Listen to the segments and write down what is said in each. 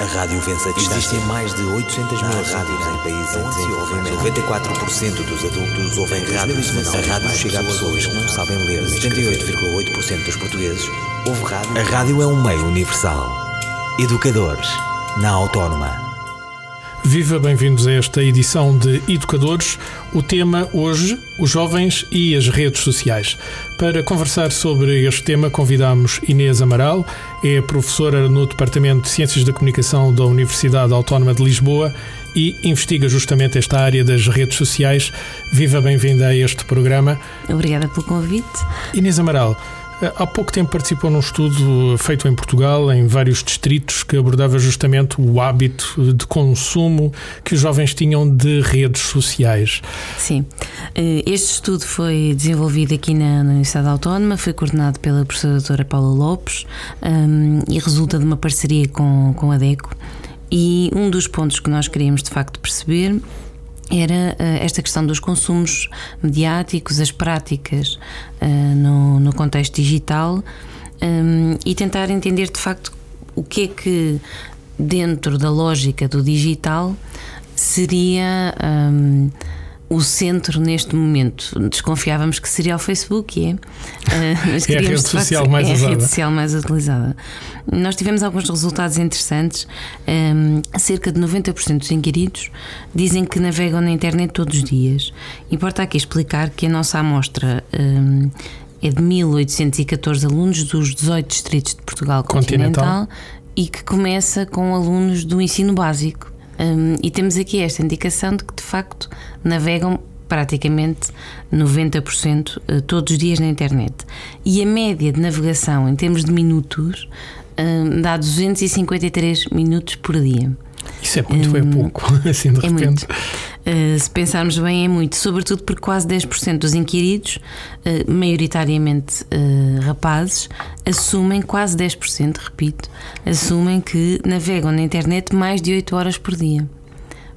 A rádio vence a distância. Existem mais de 800 mil rádios em países em desenvolvimento. 94% dos adultos ouvem rádio. A rádio chega a pessoas que não sabem ler. 78,8% dos portugueses ouvem rádio. A rádio é um meio universal. Educadores, na Autónoma. Viva, bem-vindos a esta edição de Educadores. O tema hoje, os jovens e as redes sociais. Para conversar sobre este tema, convidamos Inês Amaral, é professora no Departamento de Ciências da Comunicação da Universidade Autónoma de Lisboa e investiga justamente esta área das redes sociais. Viva, bem-vinda a este programa. Obrigada pelo convite. Inês Amaral, Há pouco tempo participou num estudo feito em Portugal, em vários distritos, que abordava justamente o hábito de consumo que os jovens tinham de redes sociais. Sim. Eh, este estudo foi desenvolvido aqui na, Universidade Autónoma, foi coordenado pela professora doutora Paula Lopes um, e resulta de uma parceria com, com a DECO. E um dos pontos que nós queríamos de facto perceber era uh, esta questão dos consumos mediáticos, as práticas uh, no, no, contexto digital um, e tentar entender de facto o que é que, dentro da lógica do digital, seria. O centro neste momento. Desconfiávamos que seria o Facebook, é? Uh, mas é a rede social mais é usada. a rede social mais utilizada. Nós tivemos alguns resultados interessantes. Um, cerca de 90% dos inquiridos dizem que navegam na internet todos os dias. Importa aqui explicar que a nossa amostra. Um, é de 1814 alunos dos 18 distritos de Portugal continental, continental e que começa com alunos do ensino básico. Um, e temos aqui esta indicação de que de facto navegam praticamente 90% eh, todos os dias na internet. E a média de navegação em termos de minutos um, dá 253 minutos por dia. Isso é muito, é pouco, assim de é repente. Muito. Uh, se pensarmos bem, é muito, sobretudo porque quase 10% dos inquiridos, uh, maioritariamente uh, rapazes, assumem, quase 10%, repito, assumem que navegam na internet mais de 8 horas por dia.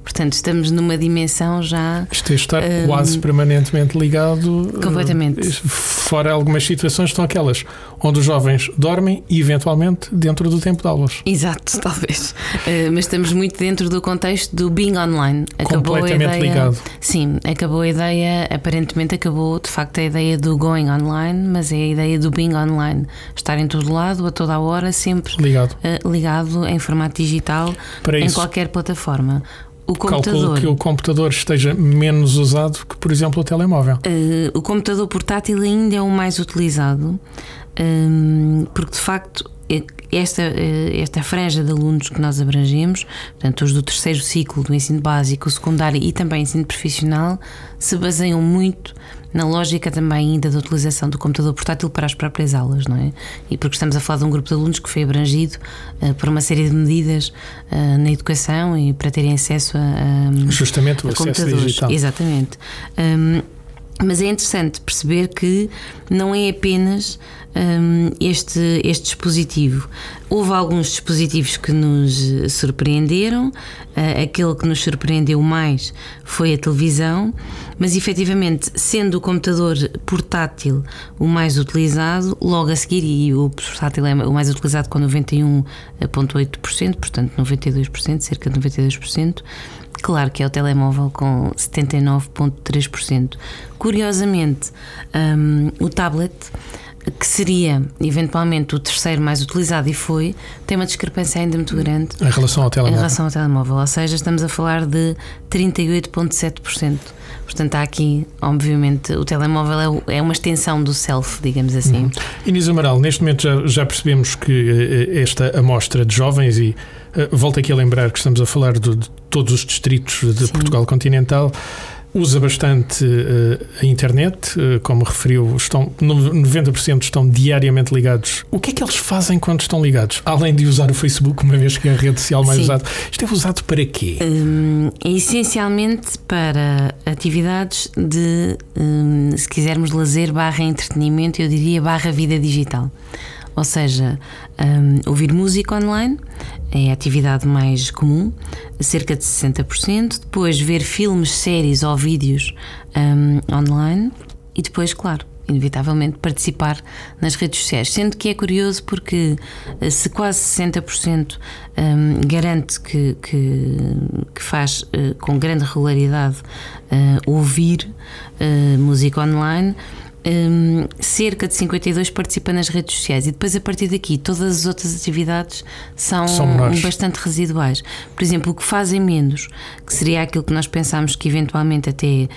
Portanto, estamos numa dimensão já. Isto é estar um, quase permanentemente ligado. Completamente. Fora algumas situações, estão aquelas onde os jovens dormem e, eventualmente, dentro do tempo de aulas. Exato, talvez. Uh, mas estamos muito dentro do contexto do being online. Acabou Completamente ideia, ligado. Sim, acabou a ideia, aparentemente acabou de facto a ideia do going online, mas é a ideia do being online. Estar em todo lado, a toda a hora, sempre ligado, uh, ligado em formato digital, Para em isso. qualquer plataforma o computador. Calculo que o computador esteja menos usado que, por exemplo, o telemóvel. Uh, o computador portátil ainda é o mais utilizado, um, porque de facto esta, eh, esta franja de alunos que nós abrangemos, portanto, os do terceiro ciclo do ensino básico, o secundário e também ensino profissional, se baseiam muito na lógica também ainda da utilização do computador portátil para as próprias aulas, não é? E porque estamos a falar de um grupo de alunos que foi abrangido uh, por uma série de medidas uh, na educação e para terem acesso a, a justamente o a acesso digital. Exatamente. Um, mas é interessante perceber que não é apenas um, este, este dispositivo. Houve alguns dispositivos que nos surpreenderam, uh, aquele que nos surpreendeu mais foi a televisão, mas efetivamente, sendo o computador portátil o mais utilizado, logo a seguir, e o portátil é o mais utilizado com 91,8%, portanto 92%, cerca de 92%. Claro que é o telemóvel com 79,3%. Curiosamente, um, o tablet que seria eventualmente o terceiro mais utilizado e foi, tem uma discrepância ainda muito grande em relação ao telemóvel. Em relação ao telemóvel, ou seja, estamos a falar de 38,7%. Portanto, há aqui, obviamente, o telemóvel é, é uma extensão do self, digamos assim. Uhum. Inês Amaral, neste momento já, já percebemos que eh, esta amostra de jovens, e uh, volto aqui a lembrar que estamos a falar de todos os distritos de Sim. Portugal continental, usa bastante uh, a internet, uh, como referiu, estão 90% estão diariamente ligados. O que é que eles fazem quando estão ligados? Além de usar o Facebook, uma vez que é a rede social mais Sim. usada, isto é usado para quê? Um, é essencialmente para atividades de, um, se quisermos, lazer barra entretenimento, eu diria barra vida digital. Ou seja, um, ouvir música online é a atividade mais comum, cerca de 60%. Depois, ver filmes, séries ou vídeos um, online. E depois, claro, inevitavelmente, participar nas redes sociais. Sendo que é curioso porque eh, se quase 60% um, garante que, que, que faz uh, com grande regularidade uh, ouvir uh, música online. Um, cerca de 52 participa nas redes sociais e depois a partir daqui todas as outras atividades são, são bastante residuais. Por exemplo, o que fazem menos, que seria aquilo que nós pensámos que eventualmente até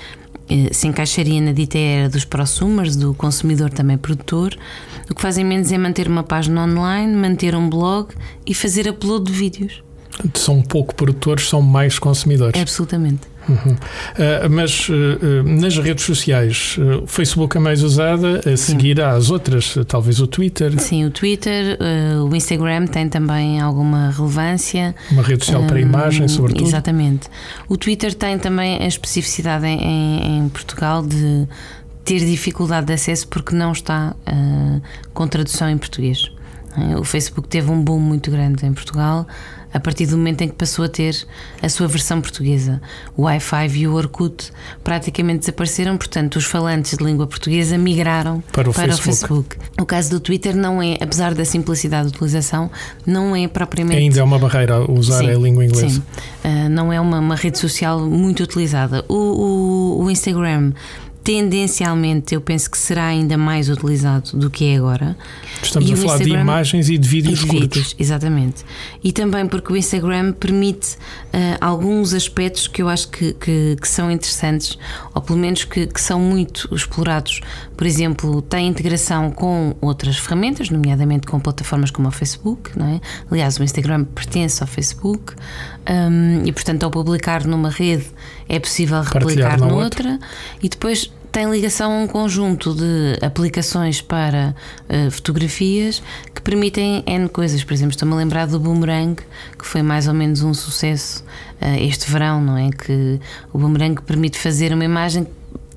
eh, se encaixaria na dita era dos prosumers, do consumidor também produtor, o que fazem menos é manter uma página online, manter um blog e fazer upload de vídeos. São pouco produtores, são mais consumidores. Absolutamente. Uhum. Uh, mas uh, nas redes sociais, o uh, Facebook é mais usada, a seguir às outras, talvez o Twitter. Sim, o Twitter, o Instagram tem também alguma relevância. Uma rede social para imagem, sobretudo. Exatamente. O Twitter tem também a especificidade em, em Portugal de ter dificuldade de acesso porque não está com tradução em português. O Facebook teve um boom muito grande em Portugal a partir do momento em que passou a ter a sua versão portuguesa. O Wi-Fi e o Orkut praticamente desapareceram, portanto, os falantes de língua portuguesa migraram para, o, para Facebook. o Facebook. O caso do Twitter não é, apesar da simplicidade de utilização, não é propriamente. Ainda é uma barreira usar sim, a língua inglesa. Sim. Uh, não é uma, uma, rede social muito utilizada. o, o, o Instagram tendencialmente eu penso que será ainda mais utilizado do que é agora. Estamos e a falar Instagram, de imagens e de vídeos e de curtos. Vídeos, exatamente. E também porque o Instagram permite uh, alguns aspectos que eu acho que, que, que são interessantes, ou pelo menos que, que, são muito explorados. Por exemplo, tem integração com outras ferramentas, nomeadamente com plataformas como o Facebook, não é? Aliás, o Instagram pertence ao Facebook um, e, portanto, ao publicar numa rede é possível replicar noutra. Outra. E depois tem ligação a um conjunto de aplicações para uh, fotografias que permitem N coisas. Por exemplo, estou-me a lembrar do Boomerang, que foi mais ou menos um sucesso uh, este verão, não é? Que o Boomerang permite fazer uma imagem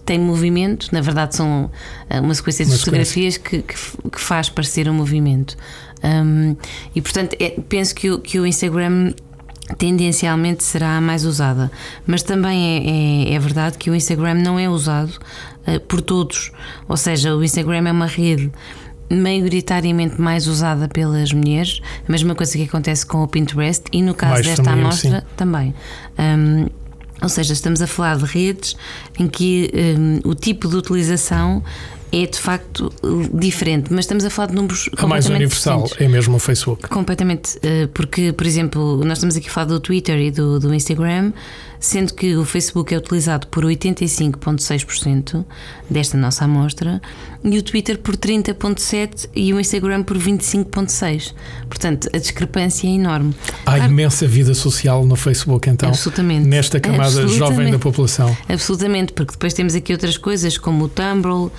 tem movimento, na verdade são uh, uma sequência de uma fotografias que, que, que, faz parecer um movimento. Um, e portanto, é, penso que o, que o Instagram tendencialmente será a mais usada. Mas também é, é, é, verdade que o Instagram não é usado uh, por todos. Ou seja, o Instagram é uma rede maioritariamente mais usada pelas mulheres, a mesma coisa que acontece com o Pinterest e no caso mais desta amostra sim. também. Um, ou seja, estamos a falar de redes em que um, o tipo de utilização é de facto diferente, mas estamos a falar de números a mais universal distintos. é mesmo o Facebook. Completamente, eh, porque, por exemplo, nós estamos aqui a falar do Twitter e do, do Instagram, sendo que o Facebook é utilizado por 85,6% desta nossa amostra e o Twitter por 30,7% e o Instagram por 25,6%. Portanto, a discrepância é enorme. Há imensa vida social no Facebook, então, absolutamente, nesta camada jovem da população. Absolutamente, porque depois temos aqui outras coisas como o Tumblr, um,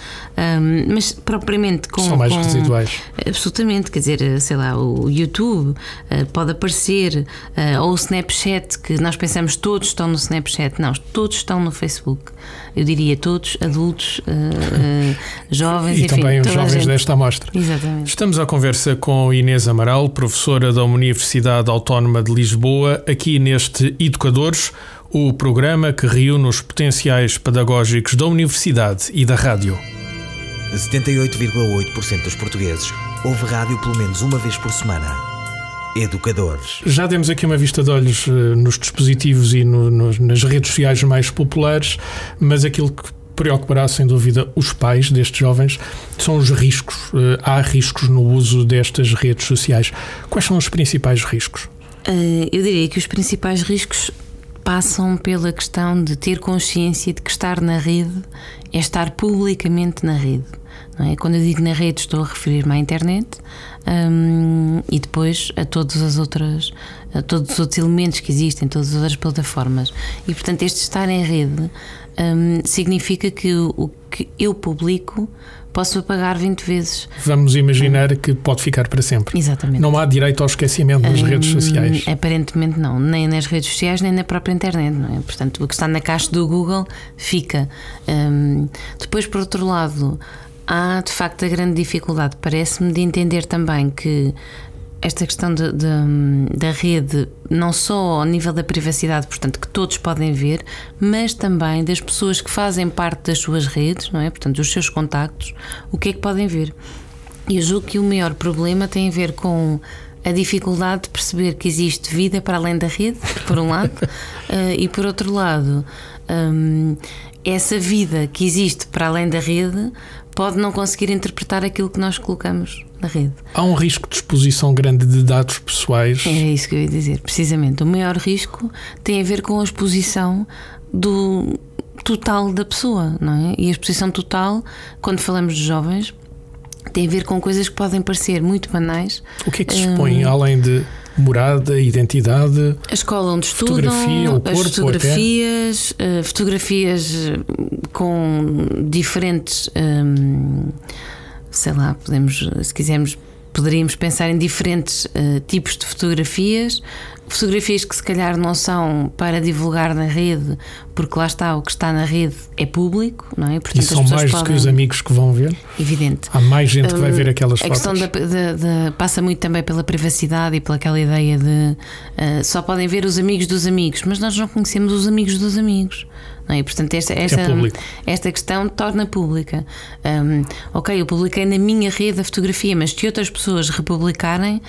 mas propriamente com. São mais com, residuais. Absolutamente, quer dizer, sei lá, o YouTube uh, pode aparecer, uh, ou o Snapchat, que nós pensamos todos estão no Snapchat, não, todos estão no Facebook. Eu diria todos, adultos, uh, uh, jovens, e enfim, também os jovens desta amostra. Exatamente. Estamos à conversa com Inês Amaral, professora da Universidade Autónoma de Lisboa, aqui neste Educadores, o programa que reúne os potenciais pedagógicos da Universidade e da rádio. 78,8% dos portugueses ouve rádio pelo menos uma vez por semana. Educadores. Já demos aqui uma vista de olhos uh, nos dispositivos e no, no, nas redes sociais mais populares, mas aquilo que preocupará sem dúvida os pais destes jovens são os riscos. Uh, há riscos no uso destas redes sociais. Quais são os principais riscos? Uh, eu diria que os principais riscos passam pela questão de ter consciência de que estar na rede é estar publicamente na rede. É? Quando eu digo na rede, estou a referir-me à internet um, e depois a todas as outras, a todos os outros elementos que existem, todas as outras plataformas. E portanto, este estar em rede um, significa que o, o que eu publico posso pagar 20 vezes. Vamos imaginar que pode ficar para sempre. Exatamente. Não há direito ao esquecimento nas hum, redes sociais. Aparentemente não, nem nas redes sociais, nem na própria internet. É? Portanto, o que está na caixa do Google fica. Hum, depois, por outro lado, há de facto a grande dificuldade, parece-me, de entender também que esta questão de, de, da rede, não só ao nível da privacidade, portanto, que todos podem ver, mas também das pessoas que fazem parte das suas redes, não é? Portanto, os seus contactos, o que é que podem ver. E eu julgo que o maior problema tem a ver com a dificuldade de perceber que existe vida para além da rede, por um lado, uh, e por outro lado, um, essa vida que existe para além da rede pode não conseguir interpretar aquilo que nós colocamos na rede. Há um risco de exposição grande de dados pessoais. É isso que eu ia dizer, precisamente. O maior risco tem a ver com a exposição do total da pessoa, não é? E a exposição total, quando falamos de jovens, tem a ver com coisas que podem parecer muito banais. O que é que se expõe, um, além de morada, identidade, a escola onde estudam, fotografia, o corpo, as fotografias, até... fotografias com diferentes, um, sei lá, podemos, se quisermos, poderíamos pensar em diferentes uh, tipos de fotografias, fotografias que se calhar não são para divulgar na rede, porque lá está, o que está na rede é público, não é? Portanto, e são mais do que os amigos que vão ver? Evidente. Há mais gente que vai ver aquelas fotos. A questão da, da, da, passa muito também pela privacidade e pela aquela ideia de uh, só podem ver os amigos dos amigos, mas nós não conhecemos os amigos dos amigos. É? Portanto, esta, esta, é esta questão torna pública. Um, ok, eu publiquei na minha rede a fotografia, mas se outras pessoas republicarem,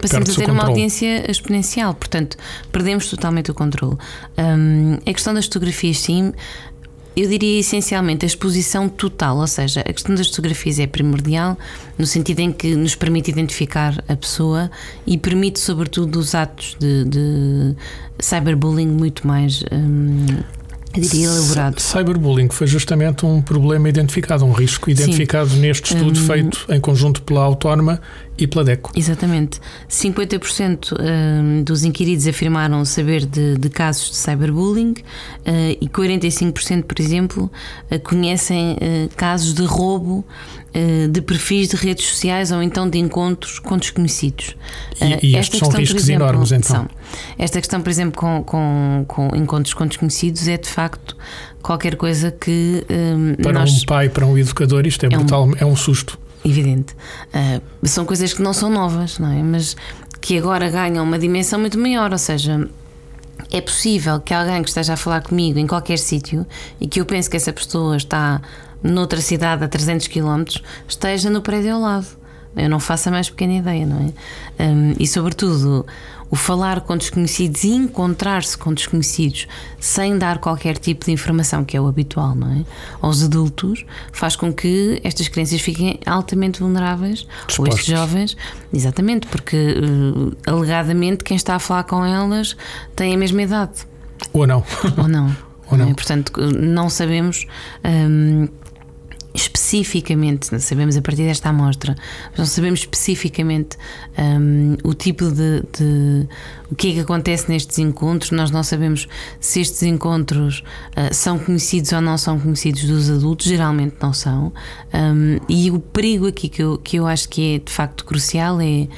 passamos a ter uma audiência exponencial, portanto, perdemos totalmente o controle. Um, a questão das fotografias, sim, eu diria essencialmente a exposição total, ou seja, a questão das fotografias é primordial no sentido em que nos permite identificar a pessoa e permite, sobretudo, os atos de, de cyberbullying muito mais. Um, eu diria elaborado. Cyberbullying foi justamente um problema identificado, um risco identificado Sim. neste estudo um, feito em conjunto pela Autónoma e pela DECO. Exatamente. 50% hum, dos inquiridos afirmaram saber de, de casos de cyberbullying uh, e 45%, por exemplo, uh, conhecem uh, casos de roubo de perfis de redes sociais ou então de encontros com desconhecidos. E, e estes são riscos exemplo, enormes, então. São. Esta questão, por exemplo, com, com, com, encontros com desconhecidos é de facto qualquer coisa que. Um, para nós... um pai, para um educador, isto é, é brutal, um... é um susto evidente. Uh, são coisas que não são novas, não é? Mas que agora ganham uma dimensão muito maior, ou seja, é possível que alguém que esteja a falar comigo em qualquer sítio e que eu pense que essa pessoa está noutra cidade a 300 km esteja no prédio ao lado. Eu não faço a mais pequena ideia, não é? Um, e sobretudo o falar com desconhecidos e encontrar-se com desconhecidos sem dar qualquer tipo de informação, que é o habitual, não é? Aos adultos, faz com que estas crianças fiquem altamente vulneráveis, Dispostos. ou estes jovens, exatamente, porque uh, alegadamente quem está a falar com elas tem a mesma idade. Ou não. Ou não. Ou não. É? Portanto, não sabemos. Um, especificamente, sabemos a partir desta amostra, não sabemos especificamente um, o tipo de, de, o que é que acontece nestes encontros, nós não sabemos se estes encontros uh, são conhecidos ou não são conhecidos dos adultos, geralmente não são, um, e o perigo aqui que eu, que eu acho que é de facto crucial é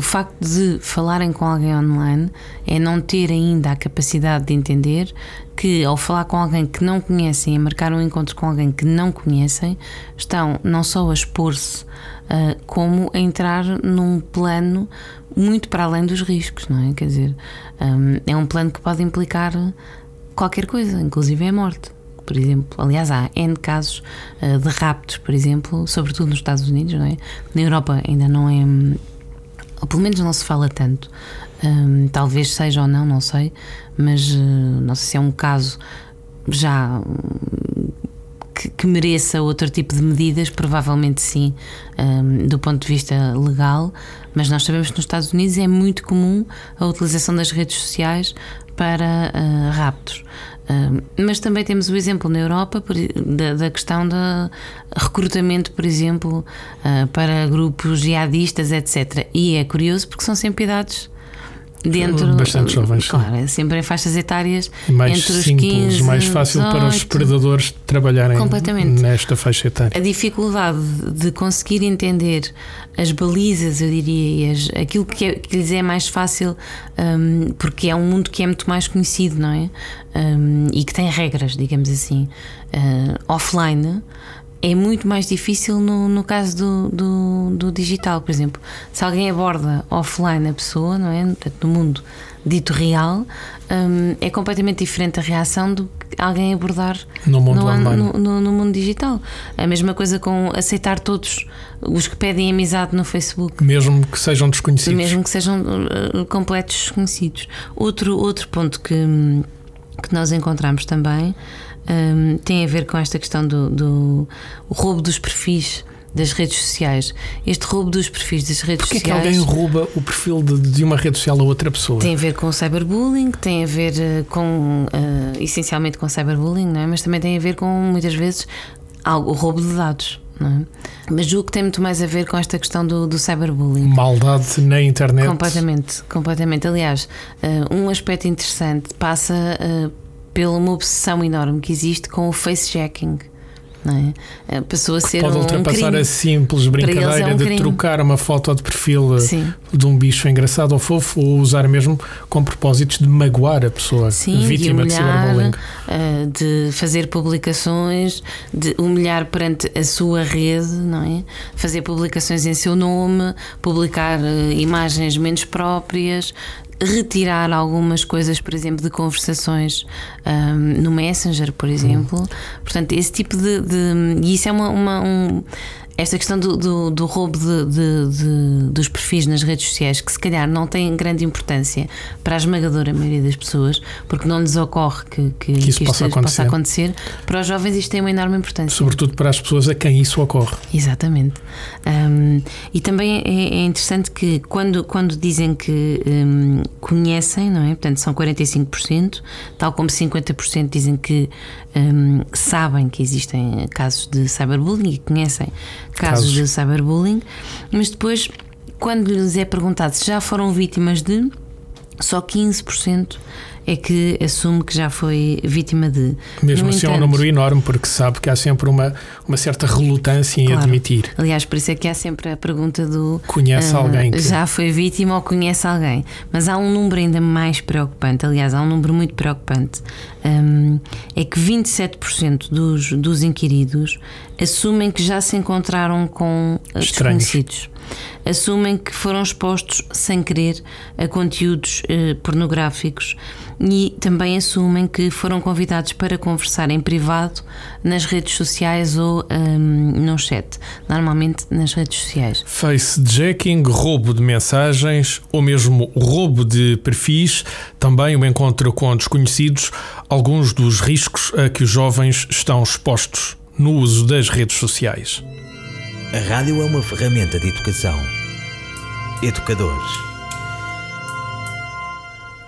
o facto de falarem com alguém online é não ter ainda a capacidade de entender que, ao falar com alguém que não conhecem e marcar um encontro com alguém que não conhecem, estão não só a expor-se, uh, como a entrar num plano muito para além dos riscos, não é? Quer dizer, um, é um plano que pode implicar qualquer coisa, inclusive a morte por exemplo. Aliás, há N casos uh, de raptos, por exemplo, sobretudo nos Estados Unidos, não é? Na Europa ainda não é. Ou pelo menos não se fala tanto. Um, talvez seja ou não, não sei, mas uh, não sei se é um caso já que, que, mereça outro tipo de medidas, provavelmente sim, um, do ponto de vista legal, mas nós sabemos que nos Estados Unidos é muito comum a utilização das redes sociais para uh, raptos. Mas também temos o exemplo na Europa da, da, questão do recrutamento, por exemplo, uh, para grupos jihadistas, etc. E é curioso porque são sempre idades dentro bastante jovens claro é sempre em faixas etárias mais entre os simples 15, mais fácil 18, para os predadores trabalharem nesta faixa etária. A dificuldade de conseguir entender as balizas eu diria as, aquilo que, é, que, lhes é mais fácil um, porque é um mundo que é muito mais conhecido não é? Um, e que tem regras digamos assim uh, offline é muito mais difícil no, no caso do, do, do, digital, por exemplo. Se alguém aborda offline a pessoa, não é? Portanto, no mundo dito real, um, é completamente diferente a reação do que alguém abordar no mundo, no, no, no, mundo digital. A mesma coisa com aceitar todos os que pedem amizade no Facebook. Mesmo que sejam desconhecidos. Mesmo que sejam uh, completos desconhecidos. Outro, outro ponto que, que nós encontramos também um, tem a ver com esta questão do, do roubo dos perfis das redes sociais. Este roubo dos perfis das redes Porquê sociais. que alguém rouba o perfil de, de, uma rede social a outra pessoa? Tem a ver com o cyberbullying, tem a ver uh, com. Uh, essencialmente com cyberbullying, não é? mas também tem a ver com, muitas vezes, algo, o roubo de dados. É? Mas julgo que tem muito mais a ver com esta questão do, do cyberbullying. Maldade na internet. Completamente, completamente. Aliás, uh, um aspecto interessante passa pela uma obsessão enorme que existe com o facejacking. É? é passou a ser Pode um, ultrapassar crime. a simples brincadeira é um de crime. trocar uma foto de perfil eh, Sim. de um bicho engraçado ou fofo ou usar mesmo com propósitos de magoar a pessoa Sim, vítima de, de humilhar, cyberbullying. uh, de fazer publicações, de humilhar perante a sua rede, não é? Fazer publicações em seu nome, publicar uh, imagens menos próprias, retirar algumas coisas, por exemplo, de conversações um, no Messenger, por exemplo. Portanto, esse tipo de. de e isso é uma. uma um, esta questão do, do, do roubo de, de, dos perfis nas redes sociais, que se calhar não tem grande importância para a esmagadora maioria das pessoas, porque não lhes ocorre que, que, Que isso que isto possa possa acontecer. acontecer, para os jovens isto tem uma enorme importância. Sobretudo para as pessoas a quem isso ocorre. Exatamente. Um, e também é, é, interessante que quando, quando dizem que um, conhecem, não é? Portanto, são 45%, tal como 50% dizem que um, sabem que existem casos de cyberbullying e conhecem casos, Casos. de cyberbullying, mas depois, quando lhes é perguntado se já foram vítimas de, só 15% é que assume que já foi vítima de. Mesmo No assim é um entanto- número enorme, porque sabe que há sempre uma, uma certa relutância em Claro. admitir. Aliás, por isso é que há sempre a pergunta do Conhece ah, alguém que. já foi vítima ou conhece alguém. Mas há um número ainda mais preocupante, aliás, há um número muito preocupante. hum, é que 27% dos, dos inquiridos assumem que já se encontraram com ah, Estranhos. desconhecidos. Assumem que foram expostos sem querer a conteúdos eh, pornográficos e também assumem que foram convidados para conversar em privado nas redes sociais ou hum, no chat, normalmente nas redes sociais. Facejacking, roubo de mensagens ou mesmo roubo de perfis, também o encontro com desconhecidos, alguns dos riscos a que os jovens estão expostos no uso das redes sociais. A rádio é uma ferramenta de educação. Educadores.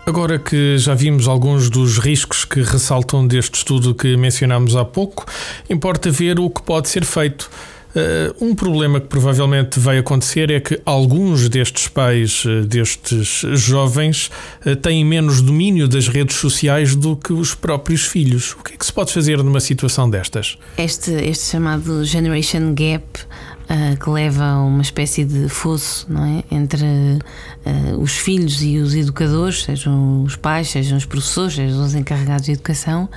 Agora que já vimos alguns dos riscos que ressaltam deste estudo que mencionámos há pouco, importa ver o que pode ser feito. Uh, um problema que provavelmente vai acontecer é que alguns destes pais, uh, destes jovens, uh, têm menos domínio das redes sociais do que os próprios filhos. O que é que se pode fazer numa situação destas? Este, este chamado Generation Gap, ah, que leva a uma espécie de fosso não é? entre ah, os filhos e os educadores, sejam os pais, sejam os professores, sejam os encarregados de educação,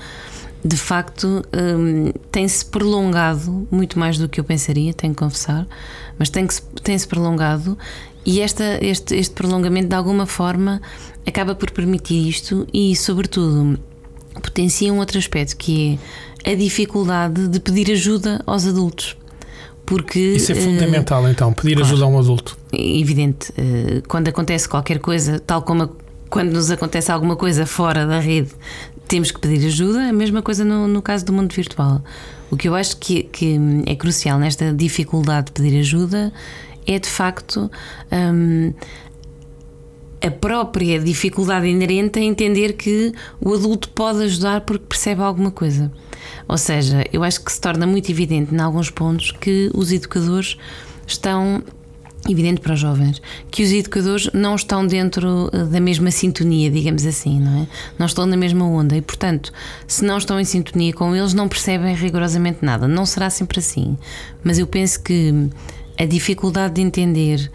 de facto hum, tem-se prolongado muito mais do que eu pensaria, tenho que confessar, mas tem-se tem -se prolongado e esta, este, este prolongamento de alguma forma acaba por permitir isto e, sobretudo, potencia um outro aspecto que é a dificuldade de pedir ajuda aos adultos. Porque Isso é eh, fundamental, então, pedir claro. ajuda a um adulto. é evidente, eh, quando acontece qualquer coisa, tal como quando nos acontece alguma coisa fora da rede, temos que pedir ajuda, a mesma coisa no, no caso do mundo virtual. O que eu acho que, que é crucial nesta dificuldade de pedir ajuda é de facto hum, a própria dificuldade inerente a entender que o adulto pode ajudar porque percebe alguma coisa. Ou seja, eu acho que se torna muito evidente em alguns pontos que os educadores estão evidente para os jovens que os educadores não estão dentro eh, da mesma sintonia, digamos assim, não é? Não estão na mesma onda e, portanto, se não estão em sintonia com eles, não percebem rigorosamente nada. Não será sempre assim, mas eu penso que a dificuldade de entender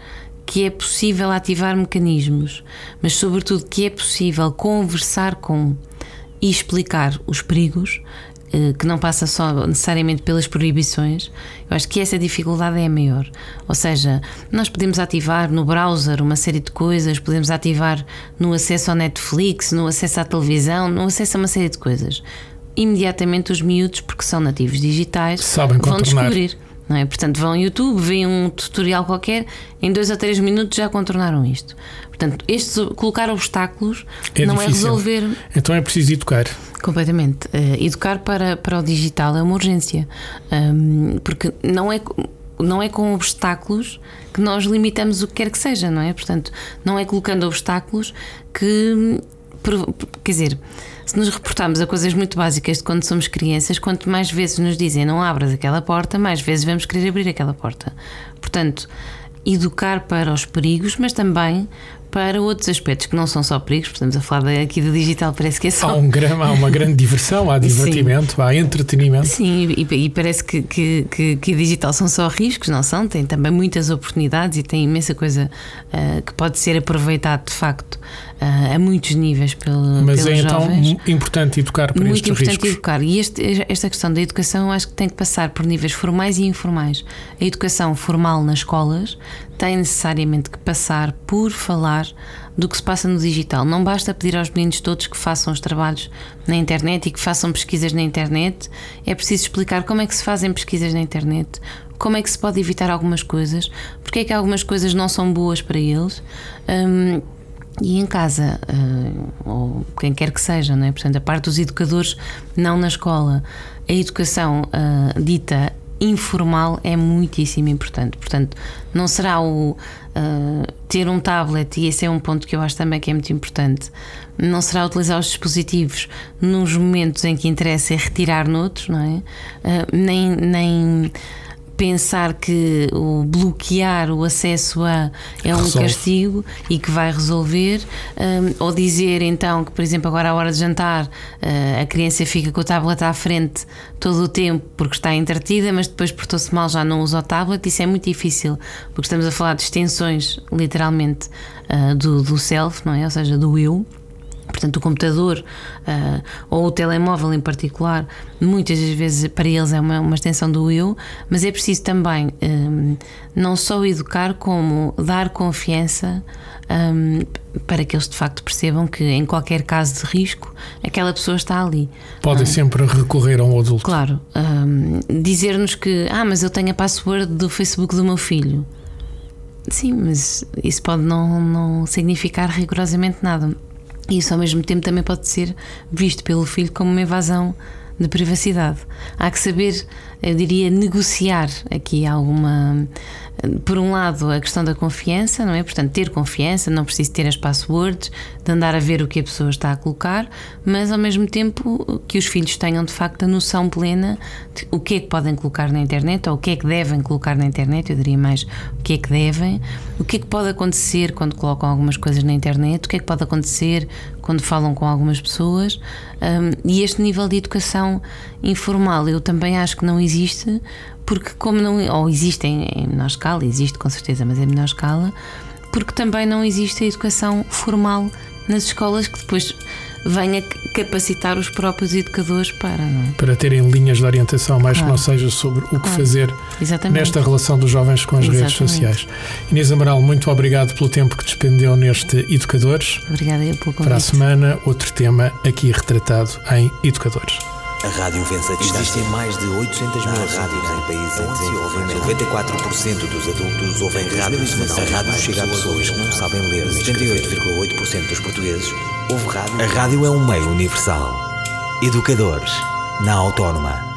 que é possível ativar mecanismos, mas sobretudo que é possível conversar com e explicar os perigos eh, que não passa só necessariamente pelas proibições, eu acho que essa dificuldade é a maior. Ou seja, nós podemos ativar no browser uma série de coisas, podemos ativar no acesso ao Netflix, no acesso à televisão, no acesso a uma série de coisas. Imediatamente os miúdos, porque são nativos digitais, Sabem vão contornar. descobrir. Não é? Portanto, vão ao YouTube, veem um tutorial qualquer, em dois ou três minutos já contornaram isto. Portanto, este, colocar obstáculos É não difícil. é resolver Então é preciso educar. Completamente. Eh, educar para, para o digital é uma urgência. Ahm, porque não é, não é com obstáculos que nós limitamos o que quer que seja, não é? Portanto, não é colocando obstáculos que. Quer dizer, se nos reportarmos a coisas muito básicas de quando somos crianças, quanto mais vezes nos dizem não abras aquela porta, mais vezes vamos querer abrir aquela porta. Portanto, educar para os perigos, mas também para outros aspectos que não são só perigos, estamos a falar aqui do digital, parece que é só. Há, um gran- há uma grande diversão, há divertimento, há entretenimento. Sim, e, e parece que, que, que, que digital são só riscos, não são? Tem também muitas oportunidades e tem imensa coisa ah, que pode ser aproveitado de facto a muitos níveis pelo, Mas pelos é então jovens. importante educar para Muito estes importante riscos. educar. E este- esta questão da educação acho que tem que passar por níveis formais e informais. A educação formal nas escolas tem necessariamente que passar por falar do que se passa no digital. Não basta pedir aos meninos todos que façam os trabalhos na internet e que façam pesquisas na internet. É preciso explicar como é que se fazem pesquisas na internet, como é que se pode evitar algumas coisas, porque é que algumas coisas não são boas para eles. Hum, e em casa, eh, ou quem quer que seja, não é? Portanto, a parte dos educadores, não na escola, a educação ah, dita informal é muitíssimo importante. Portanto, não será o ah, ter um tablet, e esse é um ponto que eu acho também que é muito importante, não será utilizar os dispositivos nos momentos em que interessa é retirar noutros, não é? Ah, nem. nem pensar que o bloquear o acesso a é um Resolve. castigo e que vai resolver, hum, ou dizer então que, por exemplo, agora à hora de jantar uh, a criança fica com o tablet à frente todo o tempo porque está entretida, mas depois portou-se mal, já não usa o tablet. Isso é muito difícil porque estamos a falar de extensões, literalmente, uh, do, do self, não é? Ou seja, do eu. Portanto, o computador ah, ou o telemóvel em particular, muitas das vezes para eles é uma, uma extensão do eu, mas é preciso também hum, não só educar, como dar confiança hum, para que eles de facto percebam que em qualquer caso de risco aquela pessoa está ali. Podem sempre recorrer a um adulto. Claro, hum, dizer-nos que, ah, mas eu tenho a password do Facebook do meu filho. Sim, mas isso pode não, não significar rigorosamente nada. E isso ao mesmo tempo também pode ser visto pelo filho como uma invasão de privacidade. Há que saber, eu diria, negociar aqui alguma. Por um lado, a questão da confiança, não é? Portanto, ter confiança, não preciso ter as passwords, de andar a ver o que a pessoa está a colocar, mas ao mesmo tempo que os filhos tenham de facto a noção plena de o que é que podem colocar na internet ou o que é que devem colocar na internet, eu diria mais o que é que devem, o que é que pode acontecer quando colocam algumas coisas na internet, o que é que pode acontecer quando falam com algumas pessoas. Um, e este nível de educação informal eu também acho que não existe, porque como não ou existe em, em menor escala, existe com certeza, mas em menor escala, porque também não existe a educação formal nas escolas que depois venha capacitar os próprios educadores para, é? Para terem linhas de orientação, mais Claro. que não seja sobre o que Claro. fazer Exatamente. nesta relação dos jovens com as redes Exatamente. sociais. Inês Amaral, muito obrigado pelo tempo que despendeu neste Educadores. Obrigada eu pelo Para a convite. semana, outro tema aqui retratado em Educadores. A rádio vence a distância. Existem mais de 800 mil rádios em países em desenvolvimento. 94% dos adultos ouvem rádio semanal. A rádio chega a pessoas que não sabem ler. 78,8% dos portugueses ouve rádio. A rádio é um meio universal. Educadores, na Autónoma.